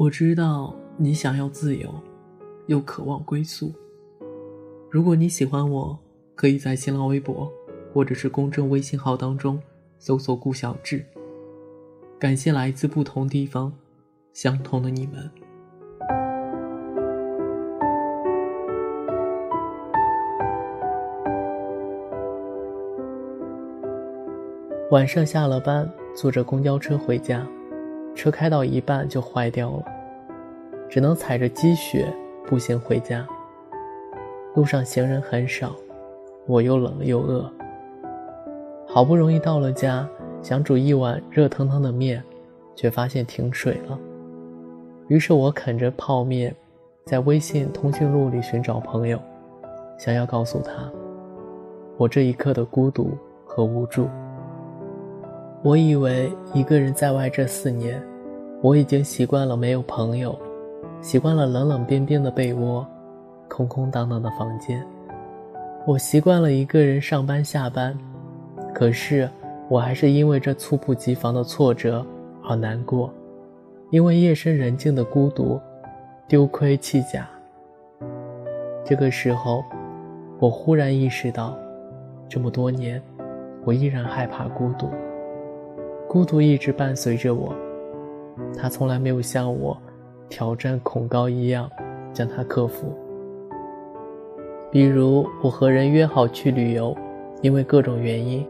我知道你想要自由，又渴望归宿。如果你喜欢我，可以在新浪微博或者是公众微信号当中搜索“顾小志”。感谢来自不同地方、相同的你们。晚上下了班，坐着公交车回家，车开到一半就坏掉了，只能踩着积雪步行回家。路上行人很少，我又冷又饿。好不容易到了家，想煮一碗热腾腾的面，却发现停水了。于是我啃着泡面，在微信通讯录里寻找朋友，想要告诉他我这一刻的孤独和无助。我以为一个人在外这四年，我已经习惯了没有朋友，习惯了冷冷冰冰的被窝，空空荡荡的房间。我习惯了一个人上班下班，可是我还是因为这猝不及防的挫折而难过，因为夜深人静的孤独，丢盔弃甲。这个时候，我忽然意识到，这么多年，我依然害怕孤独。孤独一直伴随着我，他从来没有像我挑战恐高一样将它克服。比如，我和人约好去旅游，因为各种原因，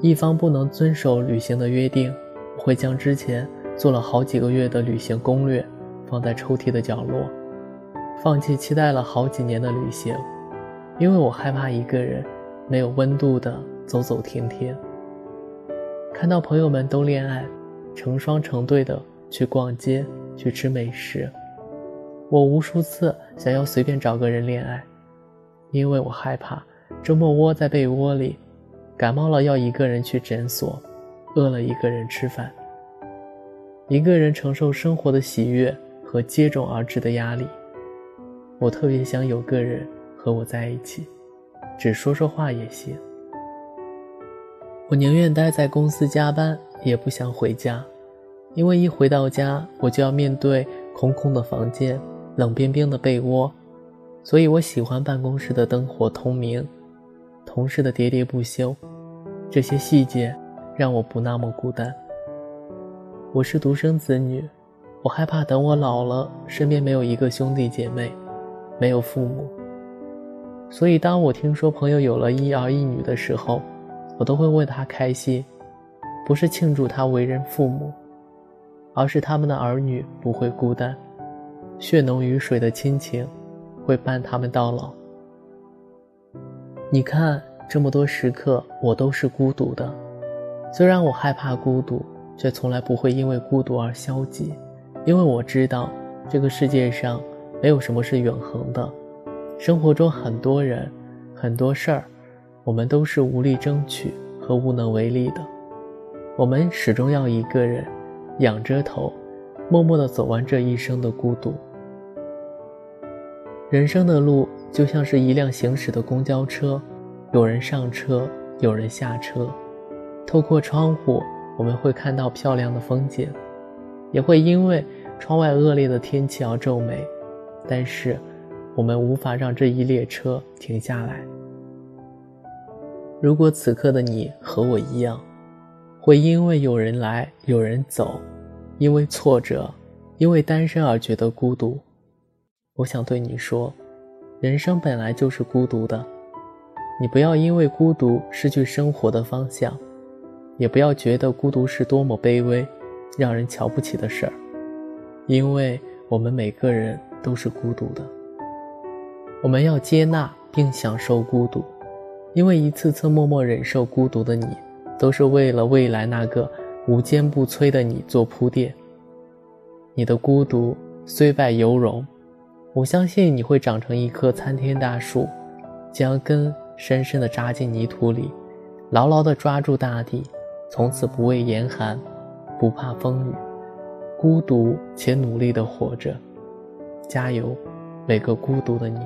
一方不能遵守旅行的约定，我会将之前做了好几个月的旅行攻略放在抽屉的角落，放弃期待了好几年的旅行，因为我害怕一个人没有温度的走走停停。看到朋友们都恋爱，成双成对的去逛街、去吃美食，我无数次想要随便找个人恋爱，因为我害怕周末窝在被窝里，感冒了要一个人去诊所，饿了一个人吃饭，一个人承受生活的喜悦和接踵而至的压力。我特别想有个人和我在一起，只说说话也行。我宁愿待在公司加班，也不想回家，因为一回到家，我就要面对空空的房间、冷冰冰的被窝，所以我喜欢办公室的灯火通明，同事的喋喋不休，这些细节让我不那么孤单。我是独生子女，我害怕等我老了，身边没有一个兄弟姐妹，没有父母，所以当我听说朋友有了一儿一女的时候，我都会为他开心，不是庆祝他为人父母，而是他们的儿女不会孤单，血浓于水的亲情会伴他们到老。你看，这么多时刻，我都是孤独的。虽然我害怕孤独，却从来不会因为孤独而消极，因为我知道这个世界上没有什么是永恒的，生活中很多人，很多事儿。我们都是无力争取和无能为力的，我们始终要一个人仰着头，默默地走完这一生的孤独。人生的路就像是一辆行驶的公交车，有人上车，有人下车。透过窗户，我们会看到漂亮的风景，也会因为窗外恶劣的天气而皱眉。但是，我们无法让这一列车停下来。如果此刻的你和我一样，会因为有人来有人走，因为挫折，因为单身而觉得孤独，我想对你说，人生本来就是孤独的，你不要因为孤独失去生活的方向，也不要觉得孤独是多么卑微、让人瞧不起的事儿，因为我们每个人都是孤独的，我们要接纳并享受孤独。因为一次次默默忍受孤独的你，都是为了未来那个无坚不摧的你做铺垫。你的孤独虽败犹荣，我相信你会长成一棵参天大树，将根深深地扎进泥土里，牢牢地抓住大地，从此不畏严寒，不怕风雨，孤独且努力地活着。加油，每个孤独的你！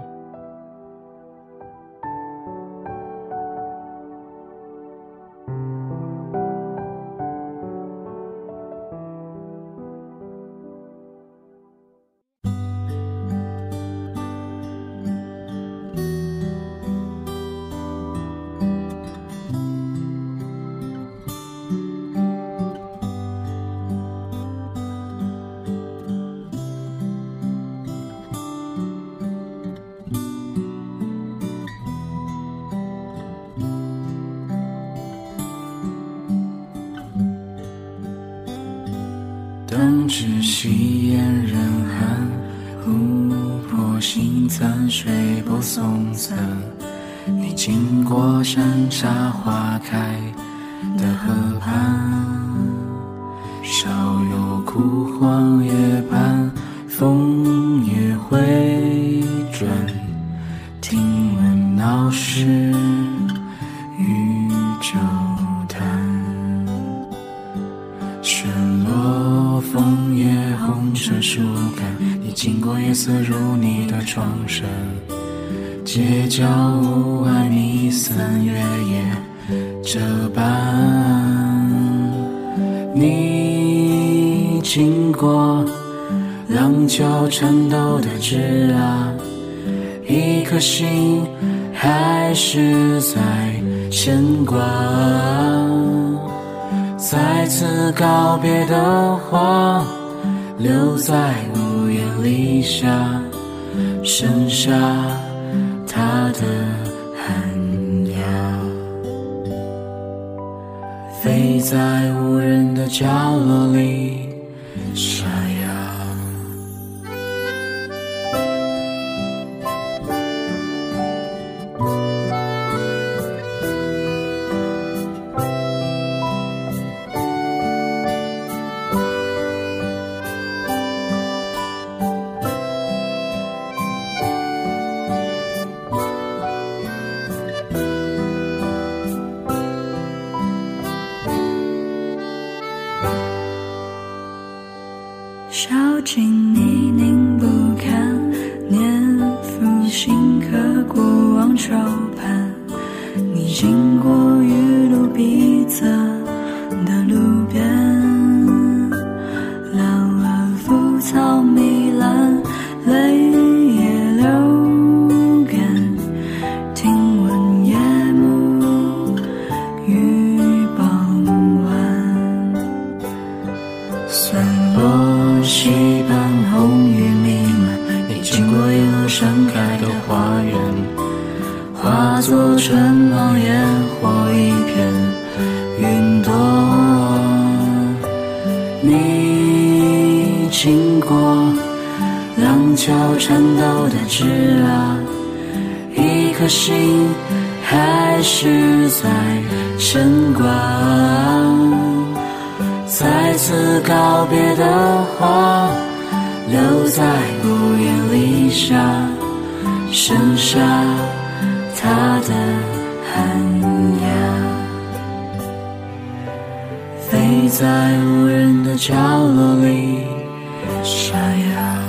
灯只吸烟人寒，琥珀星残，水波送散。你经过山茶花开的河畔，少有枯黄叶畔，枫你的窗上。街角屋外弥散，月夜这般。你经过廊桥颤抖的枝桠，一颗心还是在牵挂。再次告别的话，留在屋檐底下，剩下。他的寒鸦，飞在无人的角落里。小抖的枝桠，一颗心还是在牵挂。再次告别的话，留在屋檐里下，剩下他的寒鸦，飞在无人的角落里沙哑。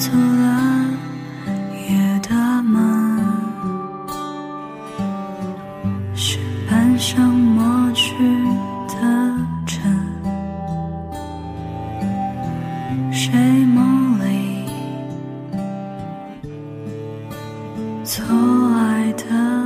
走了夜的门，是半生抹去的尘，谁梦里错爱的。